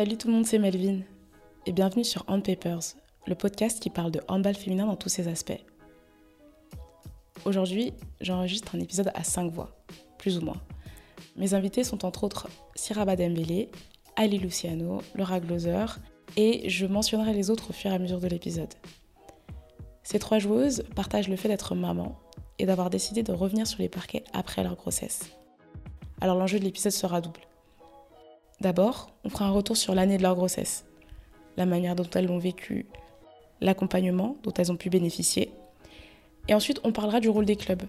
Salut tout le monde, c'est Melvin et bienvenue sur Hand Papers, le podcast qui parle de handball féminin dans tous ses aspects. Aujourd'hui, j'enregistre un épisode à 5 voix, plus ou moins. Mes invités sont entre autres Siraba Dembélé, Ali Luciano, Laura Gloser et je mentionnerai les autres au fur et à mesure de l'épisode. Ces trois joueuses partagent le fait d'être maman et d'avoir décidé de revenir sur les parquets après leur grossesse. Alors l'enjeu de l'épisode sera double. D'abord, on fera un retour sur l'année de leur grossesse, la manière dont elles l'ont vécu, l'accompagnement dont elles ont pu bénéficier. Et ensuite, on parlera du rôle des clubs,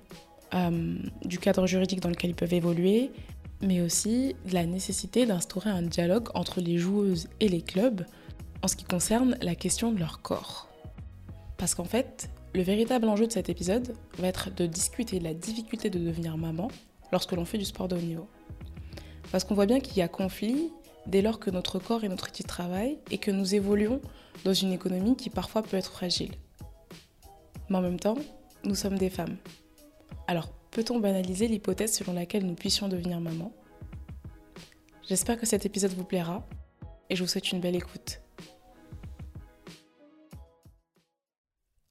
euh, du cadre juridique dans lequel ils peuvent évoluer, mais aussi de la nécessité d'instaurer un dialogue entre les joueuses et les clubs en ce qui concerne la question de leur corps. Parce qu'en fait, le véritable enjeu de cet épisode va être de discuter de la difficulté de devenir maman lorsque l'on fait du sport de haut niveau. Parce qu'on voit bien qu'il y a conflit dès lors que notre corps est notre outil de travail et que nous évoluons dans une économie qui parfois peut être fragile. Mais en même temps, nous sommes des femmes. Alors, peut-on banaliser l'hypothèse selon laquelle nous puissions devenir maman? J'espère que cet épisode vous plaira et je vous souhaite une belle écoute.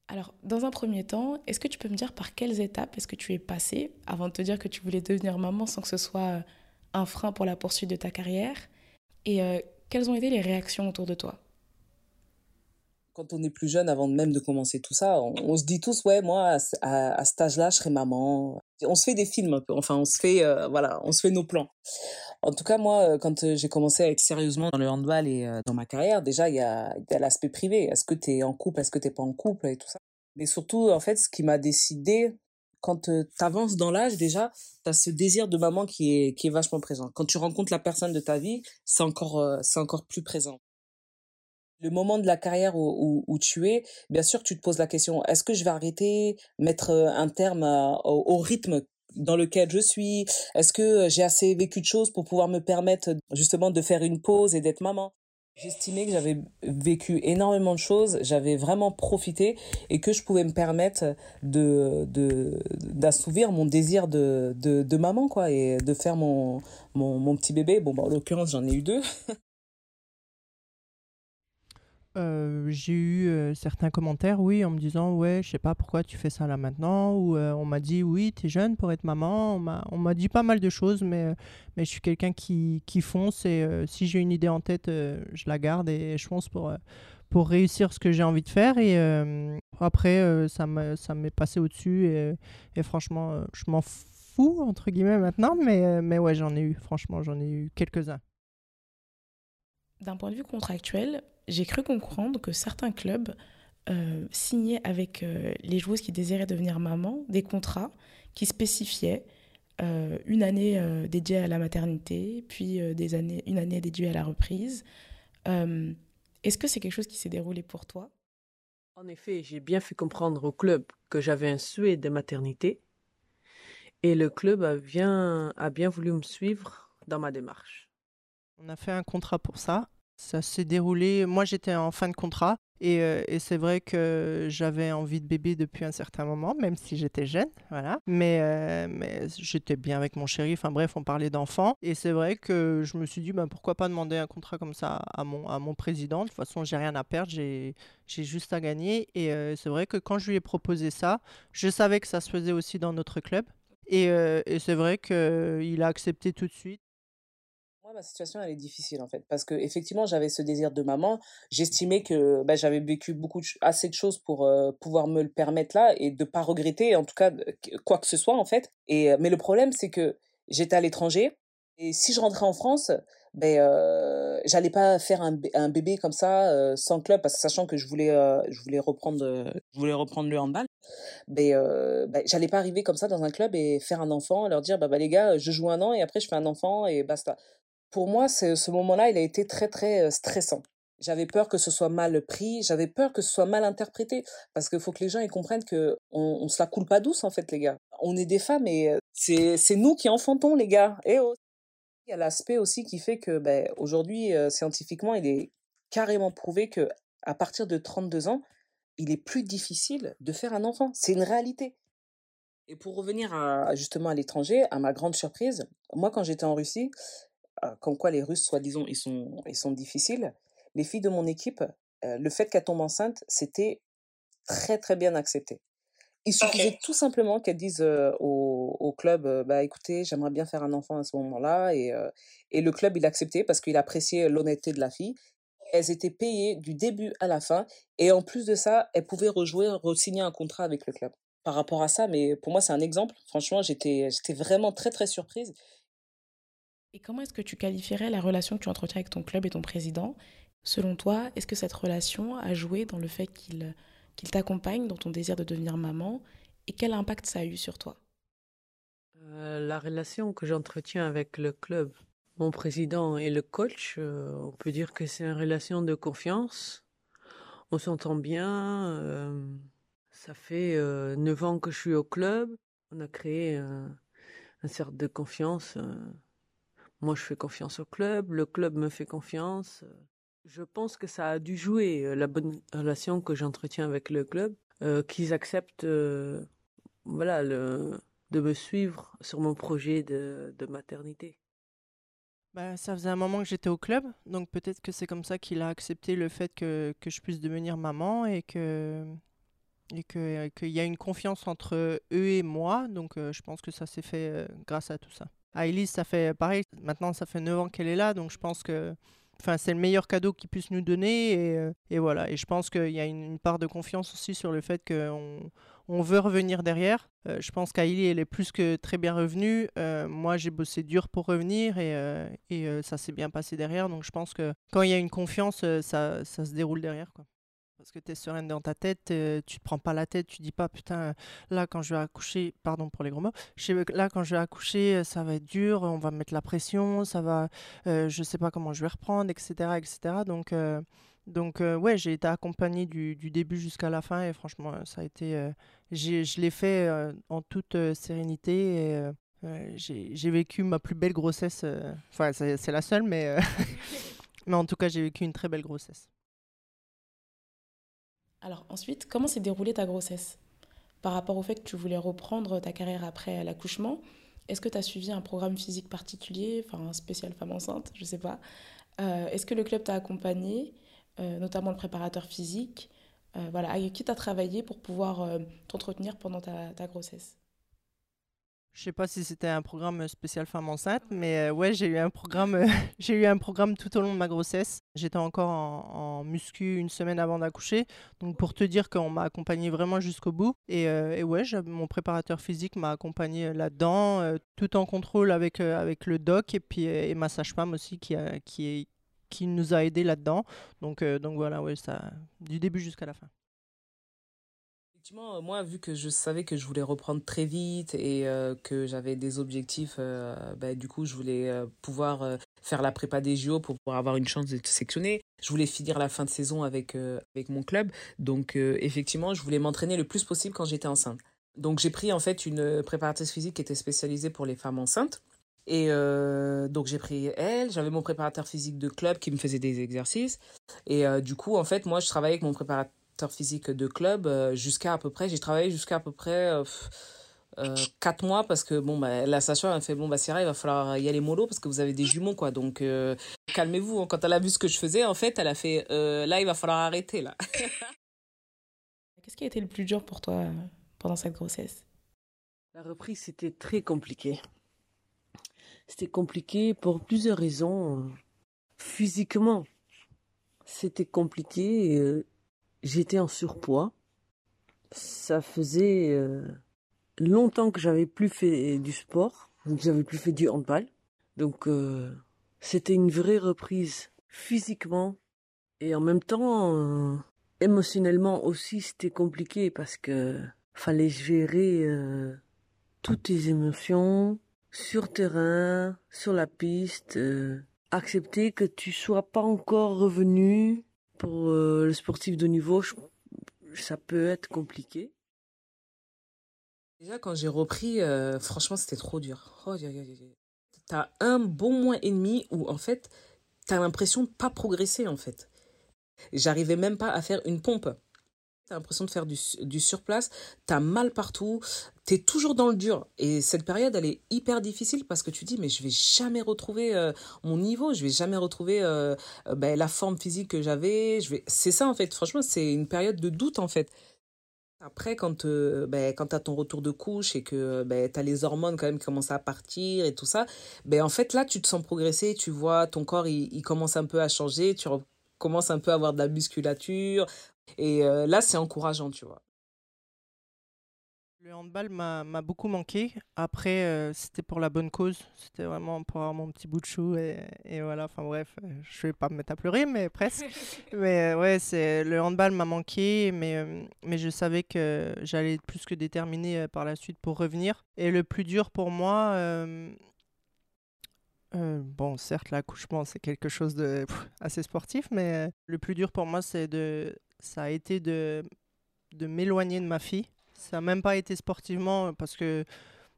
Alors, dans un premier temps, est-ce que tu peux me dire par quelles étapes est-ce que tu es passée avant de te dire que tu voulais devenir maman sans que ce soit un frein pour la poursuite de ta carrière Et euh, quelles ont été les réactions autour de toi? Quand on est plus jeune, avant même de commencer tout ça, on, se dit tous, ouais, moi, à, à, cet âge-là, je serai maman. On se fait des films un peu, enfin, on se fait, euh, voilà, on se fait nos plans. En tout cas, moi, euh, quand j'ai commencé à être sérieusement dans le handball et dans ma carrière, déjà, il y a, y a l'aspect privé. Est-ce que tu es en couple, est-ce que tu n'es pas en couple? Et tout ça. Mais surtout, en fait, ce qui m'a décidé, quand tu avances dans l'âge, déjà, tu as ce désir de maman qui est, qui est vachement présent. Quand tu rencontres la personne de ta vie, c'est encore, c'est encore plus présent. Le moment de la carrière où, où, tu es, bien sûr, tu te poses la question, est-ce que je vais arrêter, mettre un terme au rythme dans lequel je suis? Est-ce que j'ai assez vécu de choses pour pouvoir me permettre justement de faire une pause et d'être maman? J'estimais que j'avais vécu énormément de choses, j'avais vraiment profité et que je pouvais me permettre de d'assouvir mon désir de, de, maman quoi et de faire mon, mon, mon petit bébé. Bon, bah, en l'occurrence, j'en ai eu deux. Euh, j'ai eu euh, certains commentaires, oui, en me disant ouais, je sais pas pourquoi tu fais ça là maintenant, ou euh, on m'a dit oui, tu es jeune pour être maman. On m'a dit pas mal de choses, mais, mais je suis quelqu'un qui, qui fonce et si j'ai une idée en tête, je la garde et je fonce pour, pour réussir ce que j'ai envie de faire. Et après, ça m'est passé au-dessus et, et, franchement, je m'en fous entre guillemets maintenant, mais, mais ouais, j'en ai eu, franchement, j'en ai eu quelques-uns. D'un point de vue contractuel, j'ai cru comprendre que certains clubs euh, signaient avec euh, les joueuses qui désiraient devenir maman des contrats qui spécifiaient euh, une année dédiée à la maternité, puis des années, une année dédiée à la reprise. Est-ce que c'est quelque chose qui s'est déroulé pour toi? En effet, j'ai bien fait comprendre au club que j'avais un souhait de maternité et le club a bien, a bien voulu me suivre dans ma démarche. On a fait un contrat pour ça ça s'est déroulé. Moi, j'étais en fin de contrat et, euh, et c'est vrai que j'avais envie de bébé depuis un certain moment, même si j'étais jeune, voilà. Mais, euh, mais j'étais bien avec mon chéri. Enfin bref, on parlait d'enfants et c'est vrai que je me suis dit, ben, pourquoi pas demander un contrat comme ça à mon, à mon président. De toute façon, j'ai rien à perdre, j'ai juste à gagner. Et euh, c'est vrai que quand je lui ai proposé ça, je savais que ça se faisait aussi dans notre club. Et, et c'est vrai qu'il a accepté tout de suite ma situation, elle est difficile en fait, parce que effectivement, j'avais ce désir de maman. J'estimais que bah, j'avais vécu beaucoup assez de choses pour euh, pouvoir me le permettre là et de pas regretter, en tout cas, quoi que ce soit en fait. Et euh, mais le problème, c'est que j'étais à l'étranger et si je rentrais en France, ben euh, j'allais pas faire un, un, bébé comme ça euh, sans club, parce que sachant que je voulais, je voulais reprendre, je voulais reprendre le handball. Ben, ben j'allais pas arriver comme ça dans un club et faire un enfant, leur dire bah, bah les gars, je joue un an et après je fais un enfant et basta pour moi, ce moment-là, il a été très, très stressant. J'avais peur que ce soit mal pris, j'avais peur que ce soit mal interprété, parce qu'il faut que les gens ils comprennent que on, se la coule pas douce en fait, les gars. On est des femmes et c'est c'est nous qui enfantons, les gars. Et il y a l'aspect aussi qui fait que ben, aujourd'hui scientifiquement, il est carrément prouvé que à partir de 32 ans, il est plus difficile de faire un enfant. C'est une réalité. Et pour revenir justement à l'étranger, à ma grande surprise, moi quand j'étais en Russie, comme quoi les Russes, soi-disant, ils sont, ils sont difficiles, les filles de mon équipe, le fait qu'elles tombent enceintes, c'était très très bien accepté. Il suffisait tout simplement qu'elles disent au, au, club, bah écoutez, j'aimerais bien faire un enfant à ce moment-là, et, et le club il acceptait parce qu'il appréciait l'honnêteté de la fille. Elles étaient payées du début à la fin, et en plus de ça, elles pouvaient rejouer, re-signer un contrat avec le club. Par rapport à ça, mais pour moi c'est un exemple. Franchement, j'étais j'étais vraiment très très surprise. Et comment est-ce que tu qualifierais la relation que tu entretiens avec ton club et ton président? Selon toi, est-ce que cette relation a joué dans le fait qu'il qu'il t'accompagne dans ton désir de devenir maman? Et quel impact ça a eu sur toi? Euh, La relation que j'entretiens avec le club, mon président et le coach, euh, on peut dire que c'est une relation de confiance. On s'entend bien. Euh, ça fait neuf ans que je suis au club. On a créé un cercle de confiance. Moi, je fais confiance au club. Le club me fait confiance. Je pense que ça a dû jouer euh, la bonne relation que j'entretiens avec le club, euh, qu'ils acceptent euh, voilà, de me suivre sur mon projet de, de maternité. Bah, ça faisait un moment que j'étais au club, donc peut-être que c'est comme ça qu'il a accepté le fait que, que, je puisse devenir maman et que et qu'il y a une confiance entre eux et moi, donc je pense que ça s'est fait grâce à tout ça. À Elise, ça fait pareil, maintenant ça fait 9 ans qu'elle est là, donc je pense que Enfin, c'est le meilleur cadeau qu'il puisse nous donner. Et, euh, voilà. Et je pense qu'il y a une, part de confiance aussi sur le fait qu'on on veut revenir derrière. Euh, je pense qu'Aïli, elle est plus que très bien revenue. Euh, moi, j'ai bossé dur pour revenir et, ça s'est bien passé derrière. Donc, je pense que quand il y a une confiance, ça, se déroule derrière. Parce que tu es sereine dans ta tête, euh, tu te prends pas la tête, tu dis pas putain, là quand je vais accoucher, pardon pour les gros mots, là quand je vais accoucher, euh, ça va être dur, on va mettre la pression, ça va, euh, je sais pas comment je vais reprendre, etc. etc. Donc, donc ouais, j'ai été accompagnée du, du début jusqu'à la fin et franchement, ça a été, je l'ai fait en toute sérénité et j'ai vécu ma plus belle grossesse, enfin c'est la seule, mais, mais en tout cas j'ai vécu une très belle grossesse. Alors ensuite, comment s'est déroulée ta grossesse? Par rapport au fait que tu voulais reprendre ta carrière après l'accouchement, est-ce que tu as suivi un programme physique particulier, enfin un spécial femme enceinte, je ne sais pas euh, Est-ce que le club t'a accompagné, euh, notamment le préparateur physique euh, Voilà, avec qui tu as travaillé pour pouvoir t'entretenir pendant ta grossesse? Je sais pas si c'était un programme spécial femme enceinte, mais euh, ouais, j'ai eu un programme, euh, j'ai eu un programme tout au long de ma grossesse. J'étais encore en, muscu une semaine avant d'accoucher, donc pour te dire qu'on m'a accompagné vraiment jusqu'au bout. Et, euh, ouais, mon préparateur physique m'a accompagné là-dedans, tout en contrôle avec avec le doc et puis et ma sage-femme aussi qui qui qui nous a aidés là-dedans. Donc donc voilà, ouais, ça du début jusqu'à la fin. Effectivement, moi, vu que je savais que je voulais reprendre très vite et euh, que j'avais des objectifs, euh, bah, du coup, je voulais euh, pouvoir faire la prépa des JO pour pouvoir avoir une chance d'être sectionné. Je voulais finir la fin de saison avec, avec mon club. Donc, effectivement, je voulais m'entraîner le plus possible quand j'étais enceinte. Donc, j'ai pris en fait une préparatrice physique qui était spécialisée pour les femmes enceintes. Et donc j'ai pris elle, j'avais mon préparateur physique de club qui me faisait des exercices. Et du coup, en fait, moi, je travaillais avec mon préparateur physique de club euh, jusqu'à à peu près, j'ai travaillé jusqu'à à peu près euh, euh, quatre mois parce que bon bah la sage-femme a fait bon bah Sierra il va falloir y aller mollo parce que vous avez des jumeaux quoi. Donc calmez-vous hein. quand elle a vu ce que je faisais en fait elle a fait là il va falloir arrêter là. Qu'est-ce qui a été le plus dur pour toi pendant cette grossesse? La reprise c'était très compliqué. C'était compliqué pour plusieurs raisons. Physiquement c'était compliqué j'étais en surpoids. Ça faisait euh, longtemps que j'avais plus fait du sport, que j'avais plus fait du handball. Donc euh, c'était une vraie reprise physiquement et en même temps euh, émotionnellement aussi c'était compliqué parce que fallait gérer toutes tes émotions sur terrain, sur la piste, accepter que tu sois pas encore revenu pour euh, le sportif de niveau, ça peut être compliqué. Déjà, quand j'ai repris, euh, franchement, c'était trop dur. Oh, t'as un bon mois et demi où, en fait, t'as l'impression de pas progresser, en fait. J'arrivais même pas à faire une pompe. T'as l'impression de faire du, du surplace, t'as mal partout, t'es toujours dans le dur. Et cette période, elle est hyper difficile parce que tu dis, mais je vais jamais retrouver euh, mon niveau, je vais jamais retrouver euh, euh, ben, la forme physique que j'avais. Je vais... C'est ça, en fait. Franchement, c'est une période de doute, en fait. Après, quand, ben, quand tu as ton retour de couche et que ben, tu as les hormones quand même qui commencent à partir et tout ça, ben, en fait, là, tu te sens progresser, tu vois, ton corps, il, il commence un peu à changer, tu commences un peu à avoir de la musculature. Et là, c'est encourageant, tu vois. Le handball m'a beaucoup manqué. Après, c'était pour la bonne cause. C'était vraiment pour avoir mon petit bout de chou. Et, et voilà, enfin bref, je vais pas me mettre à pleurer, mais presque. mais ouais, c'est le handball m'a manqué, mais, mais je savais que j'allais être plus que déterminé par la suite pour revenir. Et le plus dur pour moi, euh, bon, certes, l'accouchement, c'est quelque chose de assez sportif, mais le plus dur pour moi, c'est de, ça a été de, de m'éloigner de ma fille. Ça n'a même pas été sportivement parce que,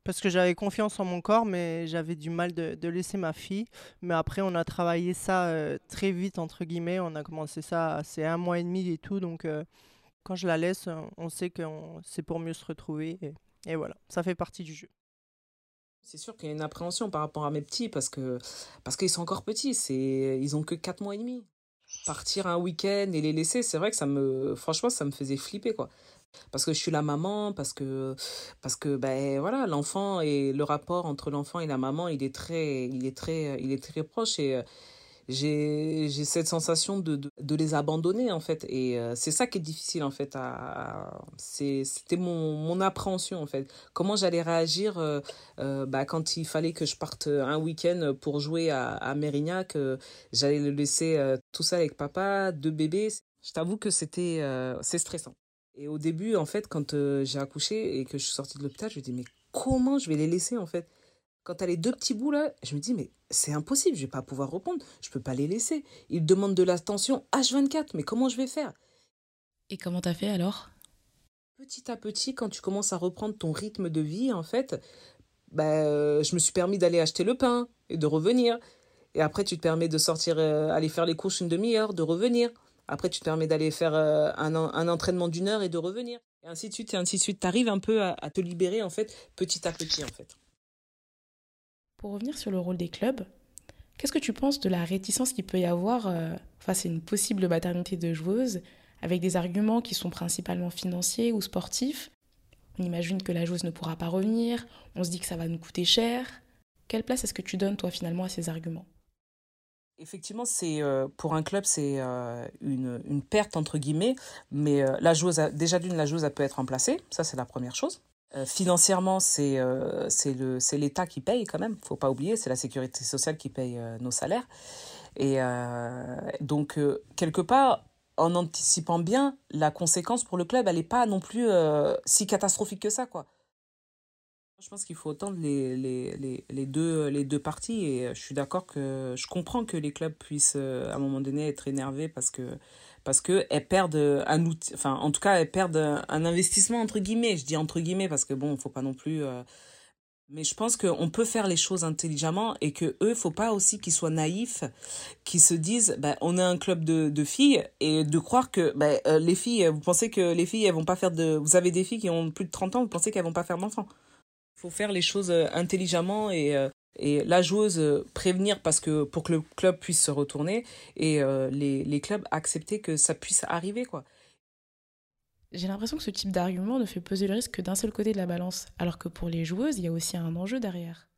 parce que j'avais confiance en mon corps, mais j'avais du mal de, laisser ma fille. Mais après, on a travaillé ça euh, très vite, entre guillemets. On a commencé ça, c'est un mois et demi et tout. Donc, euh, quand je la laisse, on sait que c'est pour mieux se retrouver. Et, et, voilà, ça fait partie du jeu. C'est sûr qu'il y a une appréhension par rapport à mes petits parce que parce qu'ils sont encore petits. C'est ils ont que 4 mois et demi partir un week-end et les laisser, c'est vrai que ça me, franchement, ça me faisait flipper, quoi. Parce que je suis la maman, parce que, parce que, ben voilà, l'enfant et le rapport entre l'enfant et la maman, il est très, il est très, il est très proche et j'ai cette sensation de, de, les abandonner en fait. Et euh, c'est ça qui est difficile en fait à, c'était mon mon appréhension en fait. Comment j'allais réagir euh, euh, bah, quand il fallait que je parte un week-end pour jouer à, à Mérignac j'allais le laisser tout ça avec papa deux bébés. Je t'avoue que c'était c'est stressant. Et au début en fait quand j'ai accouché et que je suis sortie de l'hôpital je me dis mais comment je vais les laisser en fait? Quand tu as les deux petits bouts là, je me dis, mais c'est impossible, je vais pas pouvoir répondre, je peux pas les laisser. Ils demandent de l'attention H24, mais comment je vais faire? Et comment t'as fait alors? Petit à petit, quand tu commences à reprendre ton rythme de vie, en fait, bah, je me suis permis d'aller acheter le pain et de revenir. Et après, tu te permets de sortir, euh, aller faire les courses une demi-heure, de revenir. Après, tu te permets d'aller faire euh, un, un, entraînement d'une heure et de revenir. Et ainsi de suite, et ainsi de suite. Tu arrives un peu à, à te libérer, en fait, petit à petit, en fait. Pour revenir sur le rôle des clubs, qu'est-ce que tu penses de la réticence qu'il peut y avoir euh, face à une possible maternité de joueuse, avec des arguments qui sont principalement financiers ou sportifs? On imagine que la joueuse ne pourra pas revenir, on se dit que ça va nous coûter cher. Quelle place est-ce que tu donnes, toi, finalement, à ces arguments? Effectivement, c'est euh, pour un club, c'est euh, une, perte entre guillemets, mais la joueuse, a, déjà d'une, la joueuse, elle peut être remplacée, ça c'est la première chose. Euh, financièrement, c'est euh, c'est l'État qui paye quand même, faut pas oublier, c'est la sécurité sociale qui paye euh, nos salaires. Et donc, quelque part, en anticipant bien, la conséquence pour le club, elle n'est pas non plus si catastrophique que ça, quoi. Je pense qu'il faut entendre les, les, les, les, deux, les deux parties et je suis d'accord que je comprends que les clubs puissent à un moment donné être énervés parce que parce que elles perdent un outil, enfin en tout cas elles perdent un investissement entre guillemets. Je dis entre guillemets parce que bon, faut pas non plus. Euh... Mais je pense qu'on peut faire les choses intelligemment et que eux, faut pas aussi qu'ils soient naïfs, qu'ils se disent, ben, on a un club de, de filles et de croire que ben, euh, les filles, vous pensez que les filles, elles vont pas faire de. Vous avez des filles qui ont plus de 30 ans, vous pensez qu'elles vont pas faire d'enfants. Faut faire les choses euh, intelligemment et euh, et la joueuse euh, prévenir parce que pour que le club puisse se retourner et euh, les, les, clubs accepter que ça puisse arriver quoi. J'ai l'impression que ce type d'argument ne fait peser le risque que d'un seul côté de la balance, alors que pour les joueuses, il y a aussi un enjeu derrière.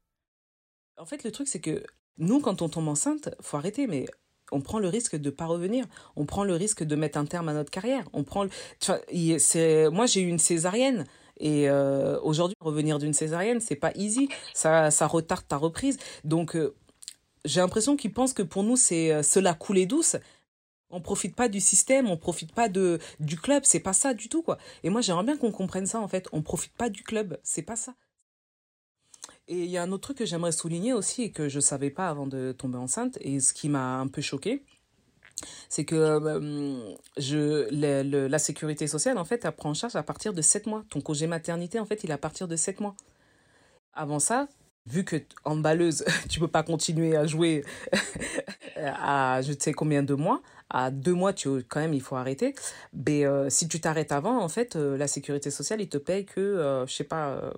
En fait, le truc c'est que nous, quand on tombe enceinte, faut arrêter, mais on prend le risque de pas revenir. On prend le risque de mettre un terme à notre carrière. On prend, le... enfin, moi j'ai eu une césarienne. Et euh, aujourd'hui, revenir d'une césarienne, c'est pas easy. Ça, ça retarde ta reprise. Donc, euh, j'ai l'impression qu'ils pensent que pour nous, c'est euh, cela couler douce. On profite pas du système, on profite pas de du club. C'est pas ça du tout, quoi. Et moi, j'aimerais bien qu'on comprenne ça, en fait. On profite pas du club. C'est pas ça. Et il y a un autre truc que j'aimerais souligner aussi et que je savais pas avant de tomber enceinte et ce qui m'a un peu choqué, c'est que euh, je, le, la sécurité sociale, en fait, elle prend en charge à partir de 7 mois. Ton congé maternité, en fait, il est à partir de 7 mois. Avant ça, vu que en balleuse, tu peux pas continuer à jouer à je ne sais combien de mois, à deux mois, tu quand même, il faut arrêter. Mais si tu t'arrêtes avant, en fait, la sécurité sociale, il te paye que, je sais pas,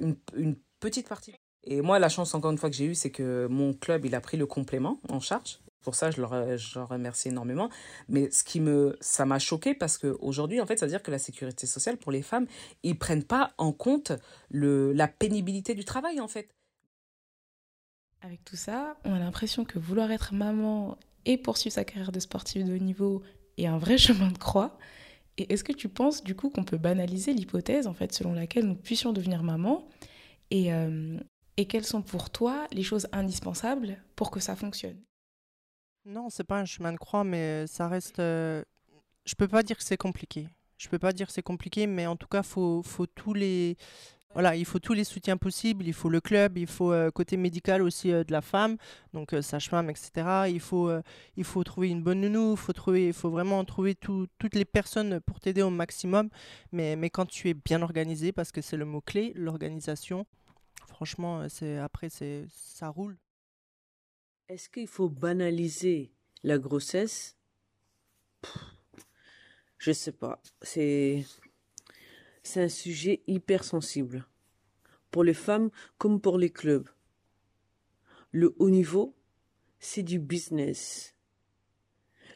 une, une petite partie. Et moi, la chance, encore une fois, que j'ai eue, c'est que mon club, il a pris le complément en charge. Pour ça, je leur, je leur remercie énormément. Mais ce qui me, ça m'a choqué parce qu'aujourd'hui, en fait, ça veut dire que la sécurité sociale, pour les femmes, ils prennent pas en compte le, la pénibilité du travail, en fait. Avec tout ça, on a l'impression que vouloir être maman et poursuivre sa carrière de sportive de haut niveau est un vrai chemin de croix. Et est-ce que tu penses du coup qu'on peut banaliser l'hypothèse en fait selon laquelle nous puissions devenir maman et, euh, et quelles sont pour toi les choses indispensables pour que ça fonctionne? Non, c'est pas un chemin de croix, mais ça reste. Euh, je peux pas dire que c'est compliqué. Je peux pas dire que c'est compliqué, mais en tout cas, faut, faut tous les. Voilà, il faut tous les soutiens possibles. Il faut le club, il faut euh, côté médical aussi euh, de la femme, donc sage-femme, etc. Il faut, il faut trouver une bonne nounou. Il faut trouver, il faut vraiment trouver toutes les personnes pour t'aider au maximum. Mais, mais quand tu es bien organisé, parce que c'est le mot clé, l'organisation. Franchement, c'est après c'est ça roule. Est-ce qu'il faut banaliser la grossesse? Je sais pas. C'est c'est un sujet hyper sensible pour les femmes comme pour les clubs. Le haut niveau, c'est du business.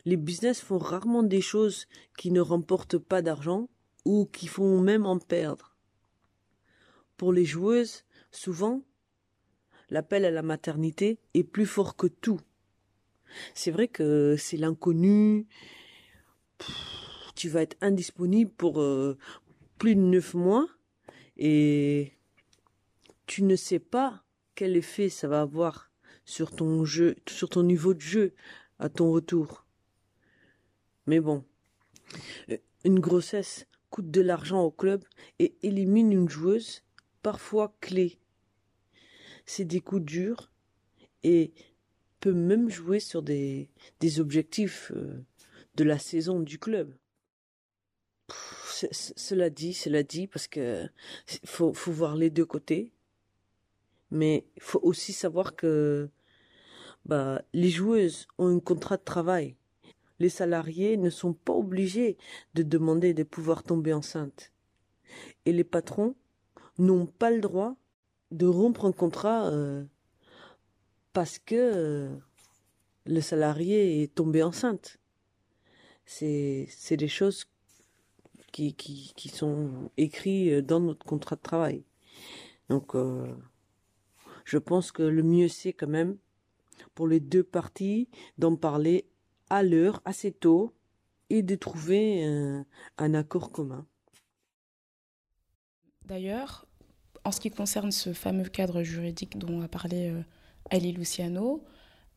Les business font rarement des choses qui ne remportent pas d'argent ou qui font même en perdre. Pour les joueuses, Souvent, l'appel à la maternité est plus fort que tout. C'est vrai que c'est l'inconnu. Tu vas être indisponible pour euh, plus de neuf mois et tu ne sais pas quel effet ça va avoir sur ton jeu, sur ton niveau de jeu à ton retour. Mais bon, euh, une grossesse coûte de l'argent au club et élimine une joueuse parfois clé. C'est des coups durs et peut même jouer sur des, des objectifs euh, de la saison du club. cela dit, cela dit, parce que faut, voir les deux côtés. Mais il faut aussi savoir que bah, les joueuses ont un contrat de travail. Les salariés ne sont pas obligés de demander de pouvoir tomber enceinte. Et les patrons n'ont pas le droit de rompre un contrat euh, parce que euh, le salarié est tombé enceinte. C'est, des choses qui, qui, qui sont écrites dans notre contrat de travail. Donc, euh, je pense que le mieux c'est quand même pour les deux parties d'en parler à l'heure, assez tôt, et de trouver un accord commun. D'ailleurs, en ce qui concerne ce fameux cadre juridique dont a parlé euh, Ali Luciano,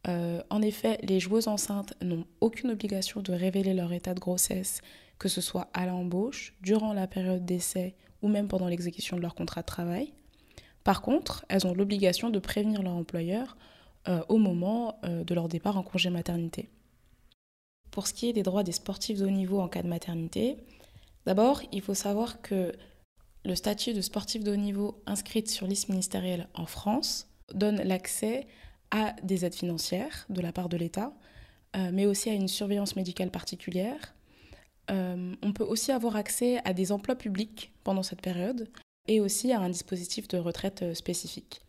euh, en effet, les joueuses enceintes n'ont aucune obligation de révéler leur état de grossesse, que ce soit à l'embauche, durant la période d'essai ou même pendant l'exécution de leur contrat de travail. Par contre, elles ont l'obligation de prévenir leur employeur euh, au moment de leur départ en congé maternité. Pour ce qui est des droits des sportifs de haut niveau en cas de maternité, d'abord, il faut savoir que le statut de sportif de haut niveau inscrite sur liste ministérielle en France donne l'accès à des aides financières de la part de l'État, euh, mais aussi à une surveillance médicale particulière. Euh, on peut aussi avoir accès à des emplois publics pendant cette période et aussi à un dispositif de retraite euh, spécifique.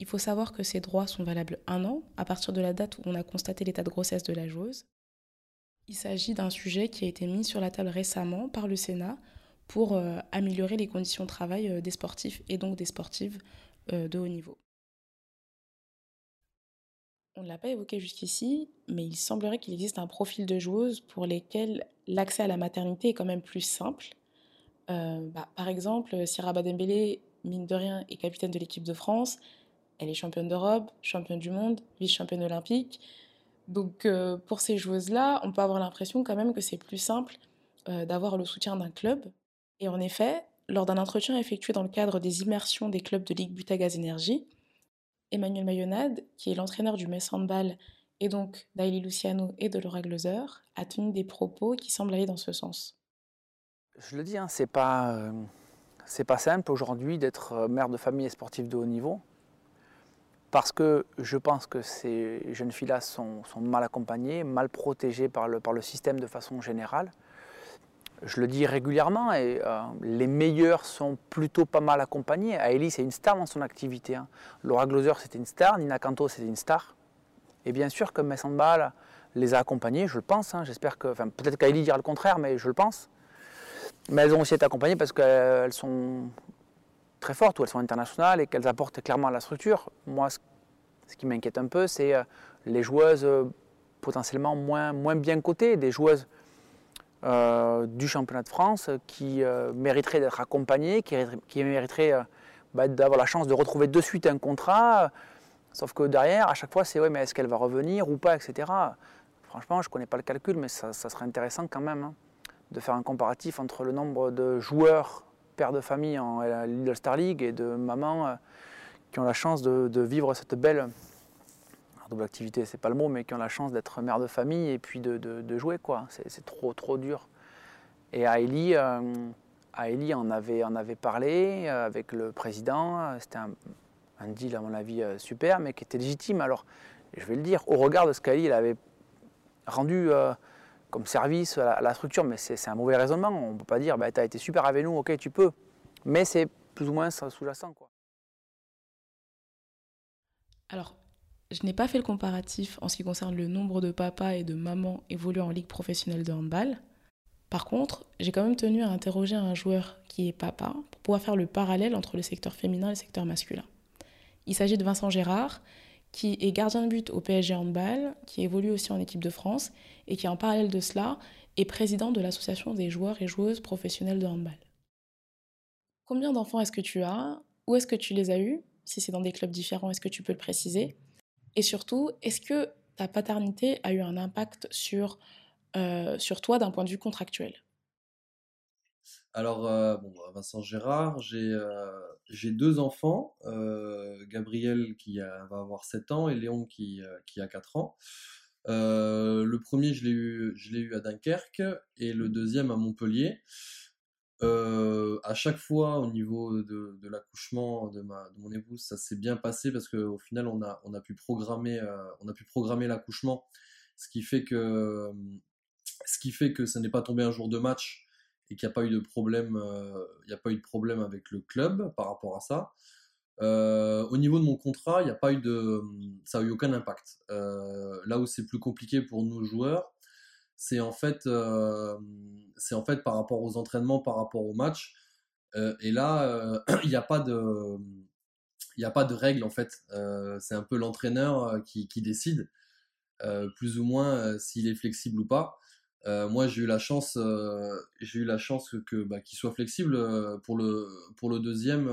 Il faut savoir que ces droits sont valables un an à partir de la date où on a constaté l'état de grossesse de la joueuse. Il s'agit d'un sujet qui a été mis sur la table récemment par le Sénat pour euh, améliorer les conditions de travail euh, des sportifs et donc des sportives euh, de haut niveau. On ne l'a pas évoqué jusqu'ici, mais il semblerait qu'il existe un profil de joueuse pour lesquelles l'accès à la maternité est quand même plus simple. Bah, par exemple, Syrah Badembele, mine de rien, est capitaine de l'équipe de France. Elle est championne d'Europe, championne du monde, vice-championne olympique. Donc pour ces joueuses-là, on peut avoir l'impression quand même que c'est plus simple d'avoir le soutien d'un club et en effet, lors d'un entretien effectué dans le cadre des immersions des clubs de Ligue Butagaz Énergie, Emmanuel Mayonade, qui est l'entraîneur du Metz Handball et donc d'Aili Luciano et de Laura Gloser, a tenu des propos qui semblent aller dans ce sens. Je le dis, hein, c'est pas, euh, pas simple aujourd'hui d'être euh, mère de famille et sportif de haut niveau parce que je pense que ces jeunes filles-là sont, mal accompagnées, mal protégées par le, par le système de façon générale. Je le dis régulièrement et euh, les meilleurs sont plutôt pas mal accompagnés. Aélie, c'est une star dans son activité. Hein. Laura Gloser, c'était une star. Nina Canto, c'était une star. Et bien sûr que Messambal les a accompagnés, je le pense. Hein. J'espère que, enfin, peut-être qu'Aélie dira le contraire, mais je le pense. Mais elles ont aussi été accompagnées parce qu'elles sont très fortes ou elles sont internationales et qu'elles apportent clairement à la structure. Moi, ce qui m'inquiète un peu, c'est euh, les joueuses euh, potentiellement moins, moins bien cotées, des joueuses euh, du championnat de France qui mériteraient d'être accompagnées, qui, qui mériteraient bah, d'avoir la chance de retrouver de suite un contrat. Sauf que derrière, à chaque fois, c'est ouais, mais est-ce qu'elle va revenir ou pas, etc. Franchement, je ne connais pas le calcul, mais ça, serait intéressant quand même hein, de faire un comparatif entre le nombre de joueurs pères de famille en Lidl Star League et de mamans qui ont la chance de, vivre cette belle double activité, c'est pas le mot, mais qui ont la chance d'être mère de famille et puis de, jouer quoi. C'est trop trop dur. Et Aélie, euh, en avait, en avait parlé euh, avec le président. C'était un, deal à mon avis euh, super, mais qui était légitime. Alors, je vais le dire, au regard de ce qu'Aélie avait rendu comme service à la, structure, mais c'est un mauvais raisonnement. On ne peut pas dire, bah, tu as été super avec nous, ok, tu peux. Mais c'est plus ou moins sous-jacent. Quoi. Alors, je n'ai pas fait le comparatif en ce qui concerne le nombre de papas et de mamans évoluant en ligue professionnelle de handball. Par contre, j'ai quand même tenu à interroger un joueur qui est papa pour pouvoir faire le parallèle entre le secteur féminin et le secteur masculin. Il s'agit de Vincent Gérard, qui est gardien de but au PSG Handball, qui évolue aussi en équipe de France et qui, en parallèle de cela, est président de l'association des joueurs et joueuses professionnels de handball. Combien d'enfants est-ce que tu as? Où est-ce que tu les as eus? Si c'est dans des clubs différents, est-ce que tu peux le préciser? Et surtout, est-ce que ta paternité a eu un impact sur, euh, sur toi d'un point de vue contractuel? Alors, euh, bon, bah, Vincent Gérard, j'ai euh, deux enfants, Gabriel qui va avoir 7 ans et Léon qui, qui a 4 ans. le premier, je l'ai eu, eu à Dunkerque et le deuxième à Montpellier. Euh, à chaque fois, au niveau de, l'accouchement de, mon épouse, ça s'est bien passé parce qu'au final, on a, on a pu programmer, euh, on a pu programmer l'accouchement, ce qui fait que, ce qui fait que ça n'est pas tombé un jour de match et qu'il n'y a pas eu de problème, euh, a pas eu de problème avec le club par rapport à ça. au niveau de mon contrat, il n'y a pas eu de, ça a eu aucun impact. là où c'est plus compliqué pour nos joueurs, c'est en fait c'est en fait par rapport aux entraînements, par rapport aux matchs. Et là, il n'y a pas de il n'y a pas de règle en fait. c'est un peu l'entraîneur qui, qui, décide plus ou moins s'il est flexible ou pas. moi, j'ai eu la chance, j'ai eu la chance que bah, qu'il soit flexible. pour le pour le deuxième,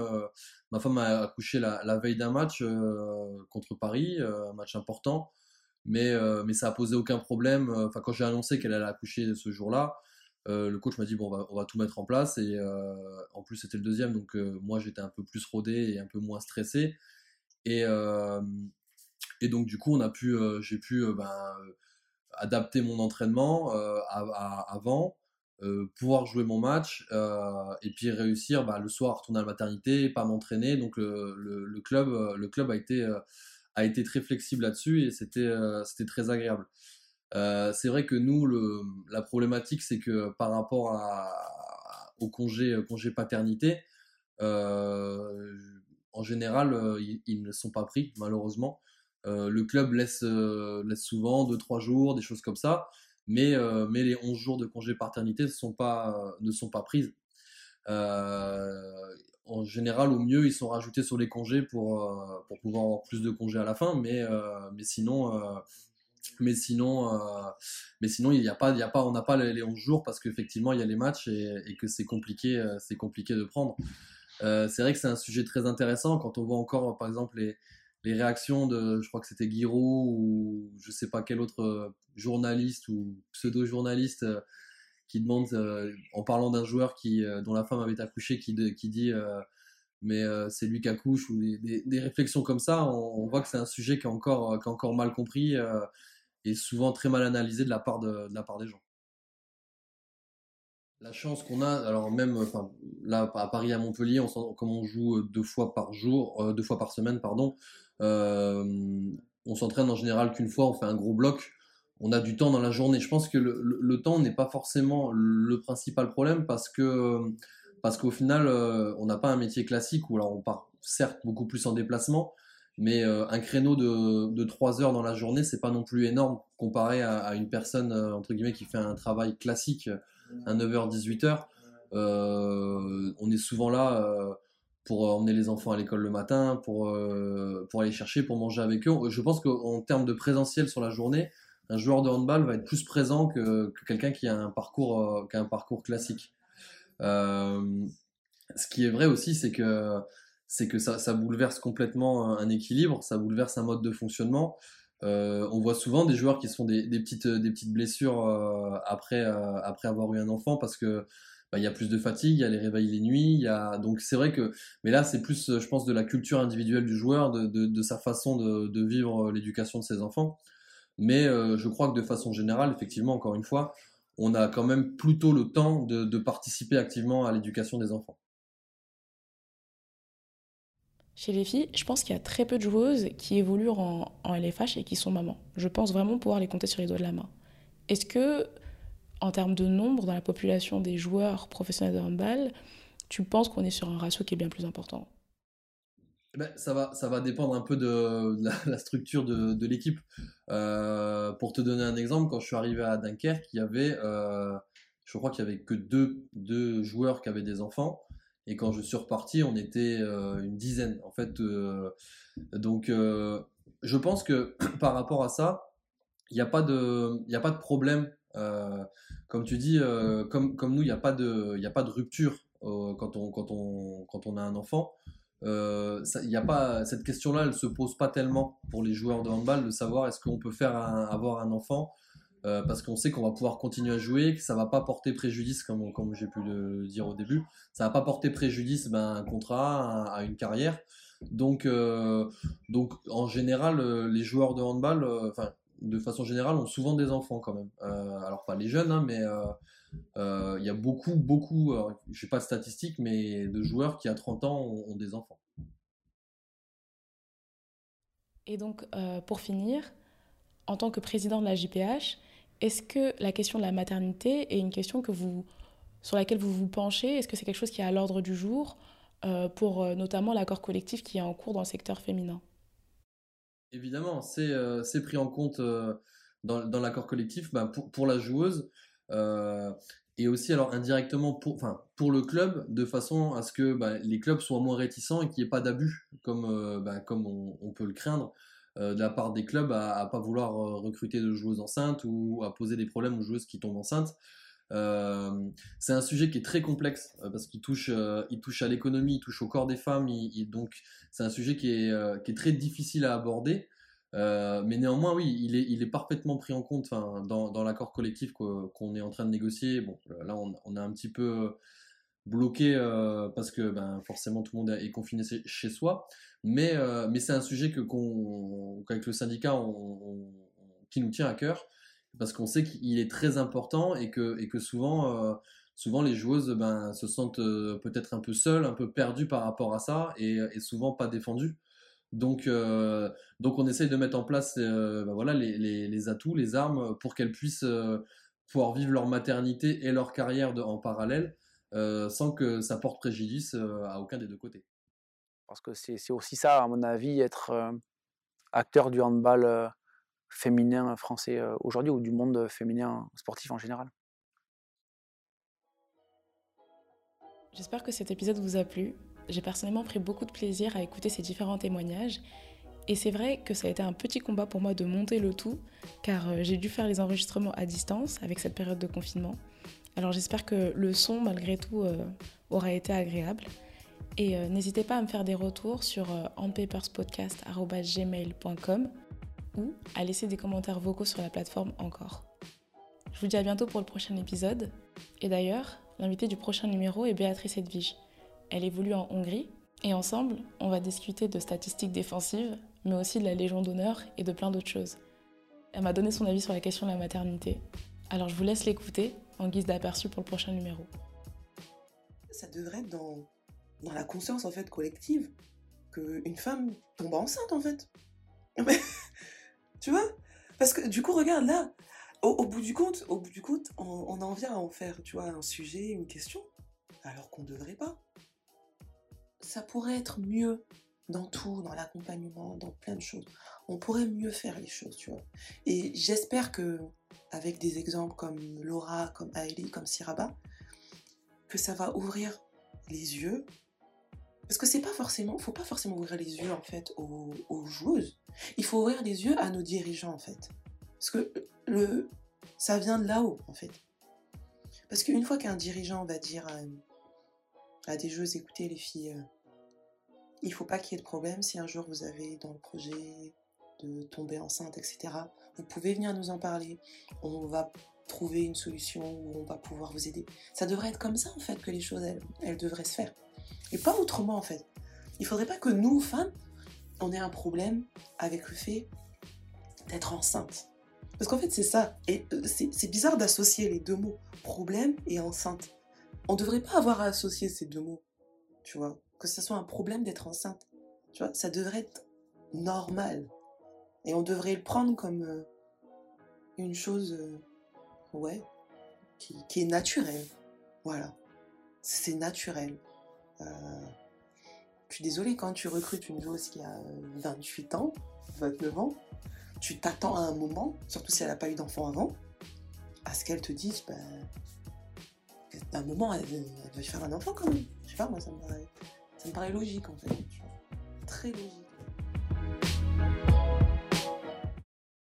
ma femme a accouché la, la veille d'un match contre Paris, un match important mais, euh, mais ça a posé aucun problème. Euh, enfin, quand j'ai annoncé qu'elle allait accoucher ce jour-là, euh, le coach m'a dit bon, on va, on va, tout mettre en place. Et en plus, c'était le deuxième, donc moi j'étais un peu plus rodé et un peu moins stressé. Et, et donc, du coup, on a pu, j'ai pu ben, adapter mon entraînement avant. pouvoir jouer mon match et puis réussir bah, le soir retourner à la maternité pas m'entraîner donc le, le, club le club a été a été très flexible là-dessus et c'était euh, c'était très agréable. Euh, c'est vrai que nous, le, la problématique, c'est que par rapport à, au congé, euh, congé paternité, en général, ils, ne sont pas pris, malheureusement. le club laisse, laisse souvent 2-3 jours, des choses comme ça, mais, mais les 11 jours de congé paternité ne sont pas, ne sont pas prises en général, au mieux, ils sont rajoutés sur les congés pour, euh, pour pouvoir avoir plus de congés à la fin, mais, euh, mais sinon, euh, mais sinon, mais sinon, il y a pas, il y a pas, on n'a pas les, 11 jours parce qu'effectivement, il y a les matchs et, que c'est compliqué, c'est compliqué de prendre. c'est vrai que c'est un sujet très intéressant quand on voit encore, par exemple, les, les réactions de, je crois que c'était Guiraud ou je sais pas quel autre journaliste ou pseudo-journaliste qui demande, euh, en parlant d'un joueur qui, euh, dont la femme avait accouché, qui, dit euh, mais c'est lui qui accouche, ou des, réflexions comme ça, on, voit que c'est un sujet qui est encore, qui est encore mal compris et souvent très mal analysé de la part, de, la part des gens. La chance qu'on a, alors même, là à Paris, à Montpellier, on, comme on joue deux fois par jour, deux fois par semaine, pardon, on s'entraîne en général qu'une fois, on fait un gros bloc on a du temps dans la journée. Je pense que le, temps n'est pas forcément le principal problème parce que parce qu'au final, euh, on n'a pas un métier classique où alors on part certes beaucoup plus en déplacement, mais euh, un créneau de, de 3 heures dans la journée, c'est pas non plus énorme comparé à, une personne euh, entre guillemets qui fait un travail classique, un 9h 18h. on est souvent là pour emmener les enfants à l'école le matin, pour pour aller chercher, pour manger avec eux. Je pense qu'en termes de présentiel sur la journée, un joueur de handball va être plus présent que, quelqu'un qui a un parcours, euh, parcours classique. Euh, ce qui est vrai aussi, c'est que, ça, bouleverse complètement un équilibre, ça bouleverse un mode de fonctionnement. Euh, on voit souvent des joueurs qui se font des, petites, blessures après, avoir eu un enfant parce que bah, il y a plus de fatigue, il y a les réveils les nuits, y a donc c'est vrai que mais là c'est plus je pense de la culture individuelle du joueur, de, sa façon de vivre l'éducation de ses enfants. Mais euh, je crois que de façon générale, effectivement, encore une fois, on a quand même plutôt le temps de, participer activement à l'éducation des enfants. Chez les filles, je pense qu'il y a très peu de joueuses qui évoluent en, LFH et qui sont mamans. Je pense vraiment pouvoir les compter sur les doigts de la main. Est-ce que, en termes de nombre dans la population des joueurs professionnels de handball, tu penses qu'on est sur un ratio qui est bien plus important? Ben, ça, va, ça va dépendre un peu de, la, structure de, l'équipe. Euh, pour te donner un exemple, quand je suis arrivé à Dunkerque, il y avait, euh, je crois qu'il y avait que deux, deux, joueurs qui avaient des enfants. Et quand je suis reparti, on était euh, une dizaine. En fait, donc, je pense que par rapport à ça, il n'y a, pas de, a pas de problème. comme tu dis, comme, comme nous, il n'y a, pas de, a pas de rupture quand, on, quand, on, quand on a un enfant. Euh, a pas, cette question-là, elle se pose pas tellement pour les joueurs de handball de savoir est-ce qu'on peut faire avoir un enfant euh, parce qu'on sait qu'on va pouvoir continuer à jouer, que ça va pas porter préjudice, comme, comme j'ai pu le dire au début, ça va pas porter préjudice ben, un contrat, à, une carrière. Donc, euh, donc en général, euh, les joueurs de handball, enfin, de façon générale, ont souvent des enfants quand même. alors pas les jeunes, hein, mais il y a beaucoup, beaucoup, je n'ai pas de statistiques, mais de joueurs qui à 30 ans ont, des enfants. Et donc, euh, pour finir, en tant que président de la JPH, est-ce que la question de la maternité est une question que vous, sur laquelle vous vous penchez? Est-ce que c'est quelque chose qui est à l'ordre du jour euh, pour notamment l'accord collectif qui est en cours dans le secteur féminin? Évidemment, c'est pris en compte dans, dans l'accord collectif. Ben, pour, pour, la joueuse, euh, et aussi alors indirectement pour, enfin, pour le club de façon à ce que bah, les clubs soient moins réticents et qu'il n'y ait pas d'abus comme, euh, bah, comme on, peut le craindre euh, de la part des clubs à, ne pas vouloir recruter de joueuses enceintes ou à poser des problèmes aux joueuses qui tombent enceintes. c'est un sujet qui est très complexe parce qu'il touche, il touche à l'économie, il touche au corps des femmes, donc c'est un sujet qui est, qui est très difficile à aborder. Euh, mais néanmoins, oui, il est, parfaitement pris en compte dans, l'accord collectif qu'on est en train de négocier. Bon, là, on, on a un petit peu bloqué euh, parce que ben, forcément tout le monde est confiné chez soi. Mais, euh, mais c'est un sujet que, qu'avec le syndicat, on, qui nous tient à cœur parce qu'on sait qu'il est très important et que, et que souvent, souvent les joueuses ben, se sentent peut-être un peu seules, un peu perdues par rapport à ça et souvent pas défendues. Donc, euh, donc on essaye de mettre en place euh, bah voilà, les, les, atouts, les armes pour qu'elles puissent euh, pouvoir vivre leur maternité et leur carrière en parallèle sans que ça porte préjudice à aucun des deux côtés. Parce que c'est aussi ça, à mon avis, être acteur du handball féminin français aujourd'hui ou du monde féminin sportif en général. J'espère que cet épisode vous a plu. J'ai personnellement pris beaucoup de plaisir à écouter ces différents témoignages. Et c'est vrai que ça a été un petit combat pour moi de monter le tout, car euh, j'ai dû faire les enregistrements à distance avec cette période de confinement. Alors j'espère que le son, malgré tout, euh, aura été agréable. Et euh, n'hésitez pas à me faire des retours sur onpaperspodcast.gmail.com ou à laisser des commentaires vocaux sur la plateforme encore. Je vous dis à bientôt pour le prochain épisode. Et d'ailleurs, l'invité du prochain numéro est Béatrice Edwige. Elle évolue en Hongrie et ensemble, on va discuter de statistiques défensives, mais aussi de la Légion d'honneur et de plein d'autres choses. Elle m'a donné son avis sur la question de la maternité. Alors je vous laisse l'écouter en guise d'aperçu pour le prochain numéro. Ça devrait être dans, la conscience en fait collective qu'une femme tombe enceinte en fait. tu vois? Parce que du coup, regarde là, au, bout du compte, au bout du compte, on, on, en vient à en faire, tu vois, un sujet, une question, alors qu'on ne devrait pas. Ça pourrait être mieux dans tout, dans l'accompagnement, dans plein de choses. On pourrait mieux faire les choses, tu vois. Et j'espère que, avec des exemples comme Laura, comme Aélie, comme Siraba, que ça va ouvrir les yeux. Parce que c'est pas forcément, faut pas forcément ouvrir les yeux en fait aux, joueuses. Il faut ouvrir les yeux à nos dirigeants en fait. Parce que le, ça vient de là-haut en fait. Parce qu'une fois qu'un dirigeant va dire à, à, des joueuses, écoutez les filles, euh, il faut pas qu'il y ait de problème si un jour vous avez dans le projet de tomber enceinte, etc. Vous pouvez venir nous en parler. On va trouver une solution où on va pouvoir vous aider. Ça devrait être comme ça en fait que les choses elles, elles devraient se faire. Et pas autrement en fait. Il faudrait pas que nous, femmes, on ait un problème avec le fait d'être enceinte. Parce qu'en fait c'est ça. Et euh, c'est bizarre d'associer les deux mots, problème et enceinte. On devrait pas avoir à associer ces deux mots. Tu vois que ce soit un problème d'être enceinte. Tu vois, ça devrait être normal. Et on devrait le prendre comme euh, une chose, euh, ouais, qui, est naturelle. Voilà. C'est naturel. Euh, je suis désolée, quand tu recrutes une joueuse qui a 28 ans, 29 ans, tu t'attends à un moment, surtout si elle n'a pas eu d'enfant avant, à ce qu'elle te dise, ben, à un moment, elle, elle, faire un enfant quand même. Je sais pas, moi, ça me. Ça me paraît logique en fait. Très logique.